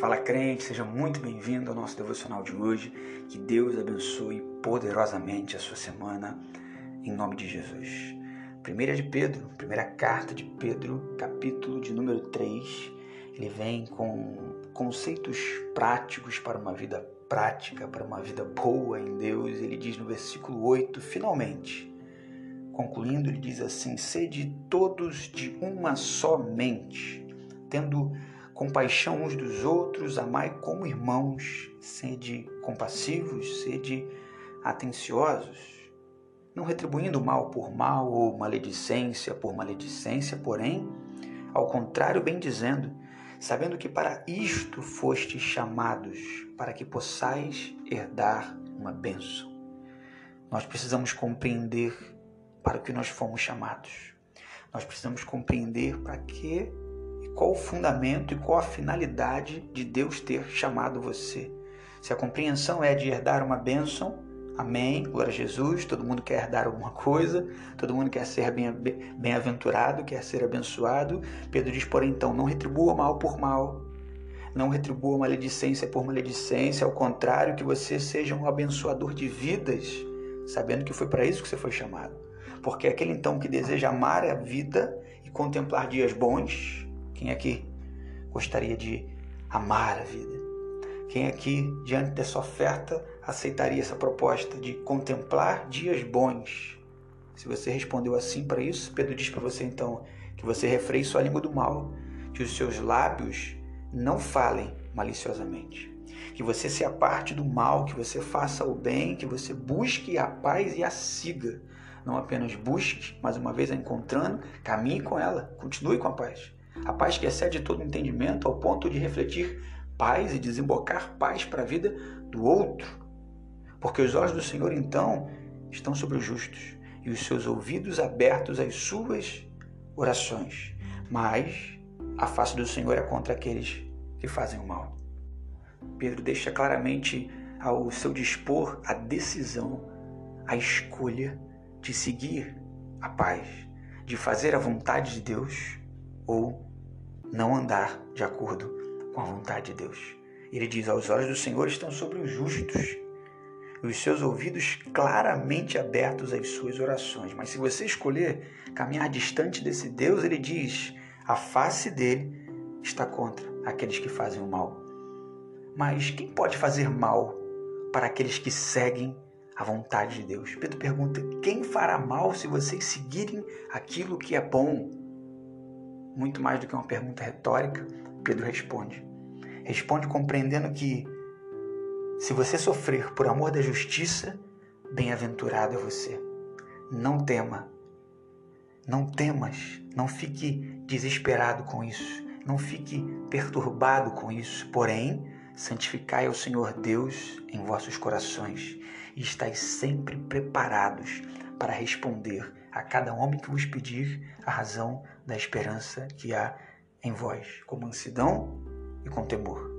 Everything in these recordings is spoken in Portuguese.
Fala crente, seja muito bem-vindo ao nosso devocional de hoje. Que Deus abençoe poderosamente a sua semana, em nome de Jesus. Primeira de Pedro, primeira carta de Pedro, capítulo de número 3, ele vem com conceitos práticos para uma vida prática, para uma vida boa em Deus. Ele diz no versículo 8, finalmente, concluindo, ele diz assim: Sede todos de uma só mente, tendo compaixão uns dos outros, amai como irmãos, sede compassivos, sede atenciosos, não retribuindo mal por mal ou maledicência por maledicência, porém, ao contrário, bem dizendo, sabendo que para isto fostes chamados, para que possais herdar uma bênção. Nós precisamos compreender para o que nós fomos chamados. Nós precisamos compreender para que qual o fundamento e qual a finalidade de Deus ter chamado você. Se a compreensão é de herdar uma bênção, amém, glória a Jesus, todo mundo quer herdar alguma coisa, todo mundo quer ser bem-aventurado, quer ser abençoado. Pedro diz, porém, então, não retribua mal por mal, não retribua maledicência por maledicência, ao contrário, que você seja um abençoador de vidas, sabendo que foi para isso que você foi chamado. Porque aquele então que deseja amar a vida e contemplar dias bons, quem aqui gostaria de amar a vida? Quem aqui, diante dessa oferta, aceitaria essa proposta de contemplar dias bons? Se você respondeu assim para isso, Pedro diz para você então que você refreie sua língua do mal, que os seus lábios não falem maliciosamente, que você se aparte do mal, que você faça o bem, que você busque a paz e a siga. Não apenas busque, mas uma vez a encontrando, caminhe com ela, continue com a paz. A paz que excede todo entendimento ao ponto de refletir paz e desembocar paz para a vida do outro. Porque os olhos do Senhor, então, estão sobre os justos e os seus ouvidos abertos às suas orações. Mas a face do Senhor é contra aqueles que fazem o mal. Pedro deixa claramente ao seu dispor a decisão, a escolha de seguir a paz, de fazer a vontade de Deus ou não andar de acordo com a vontade de Deus. Ele diz: Aos olhos do Senhor estão sobre os justos, e os seus ouvidos claramente abertos às suas orações. Mas se você escolher caminhar distante desse Deus, ele diz: a face dele está contra aqueles que fazem o mal. Mas quem pode fazer mal para aqueles que seguem a vontade de Deus? Pedro pergunta: quem fará mal se vocês seguirem aquilo que é bom? Muito mais do que uma pergunta retórica, Pedro responde. Responde compreendendo que se você sofrer por amor da justiça, bem-aventurado é você. Não tema. Não temas, não fique desesperado com isso, não fique perturbado com isso. Porém, santificai ao Senhor Deus em vossos corações e estáis sempre preparados para responder a cada homem que vos pedir a razão da esperança que há em vós, com mansidão e com temor.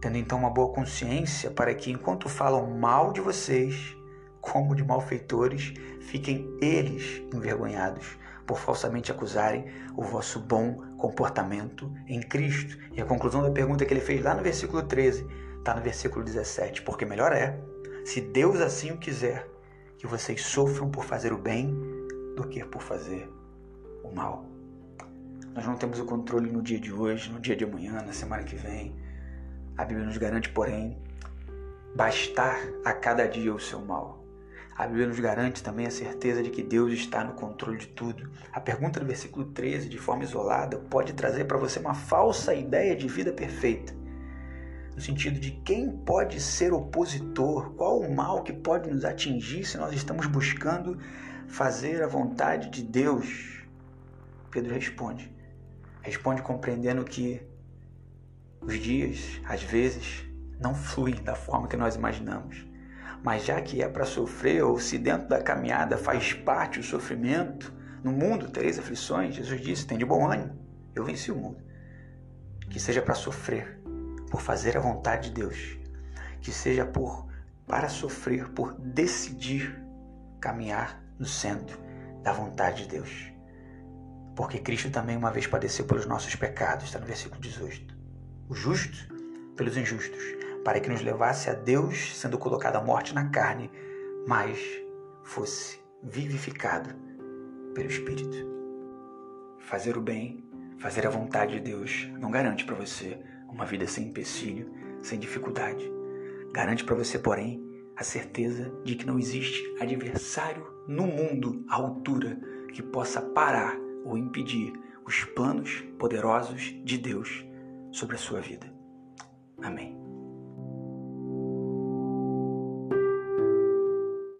Tendo então uma boa consciência para que, enquanto falam mal de vocês, como de malfeitores, fiquem eles envergonhados por falsamente acusarem o vosso bom comportamento em Cristo. E a conclusão da pergunta que ele fez lá no versículo 13 está no versículo 17: Porque melhor é, se Deus assim o quiser, que vocês sofram por fazer o bem do que por fazer o mal. Nós não temos o controle no dia de hoje, no dia de amanhã, na semana que vem. A Bíblia nos garante, porém, bastar a cada dia o seu mal. A Bíblia nos garante também a certeza de que Deus está no controle de tudo. A pergunta do versículo 13, de forma isolada, pode trazer para você uma falsa ideia de vida perfeita. No sentido de quem pode ser opositor, qual o mal que pode nos atingir se nós estamos buscando fazer a vontade de Deus? Pedro responde. Responde compreendendo que os dias, às vezes, não fluem da forma que nós imaginamos. Mas já que é para sofrer, ou se dentro da caminhada faz parte o sofrimento, no mundo tereis aflições, Jesus disse: tem de bom ânimo, eu venci o mundo. Que seja para sofrer, por fazer a vontade de Deus. Que seja por para sofrer, por decidir caminhar no centro da vontade de Deus. Porque Cristo também uma vez padeceu pelos nossos pecados, está no versículo 18. O justo pelos injustos, para que nos levasse a Deus, sendo colocado à morte na carne, mas fosse vivificado pelo Espírito. Fazer o bem, fazer a vontade de Deus, não garante para você uma vida sem empecilho, sem dificuldade. Garante para você, porém, a certeza de que não existe adversário no mundo à altura que possa parar ou impedir os planos poderosos de Deus sobre a sua vida. Amém.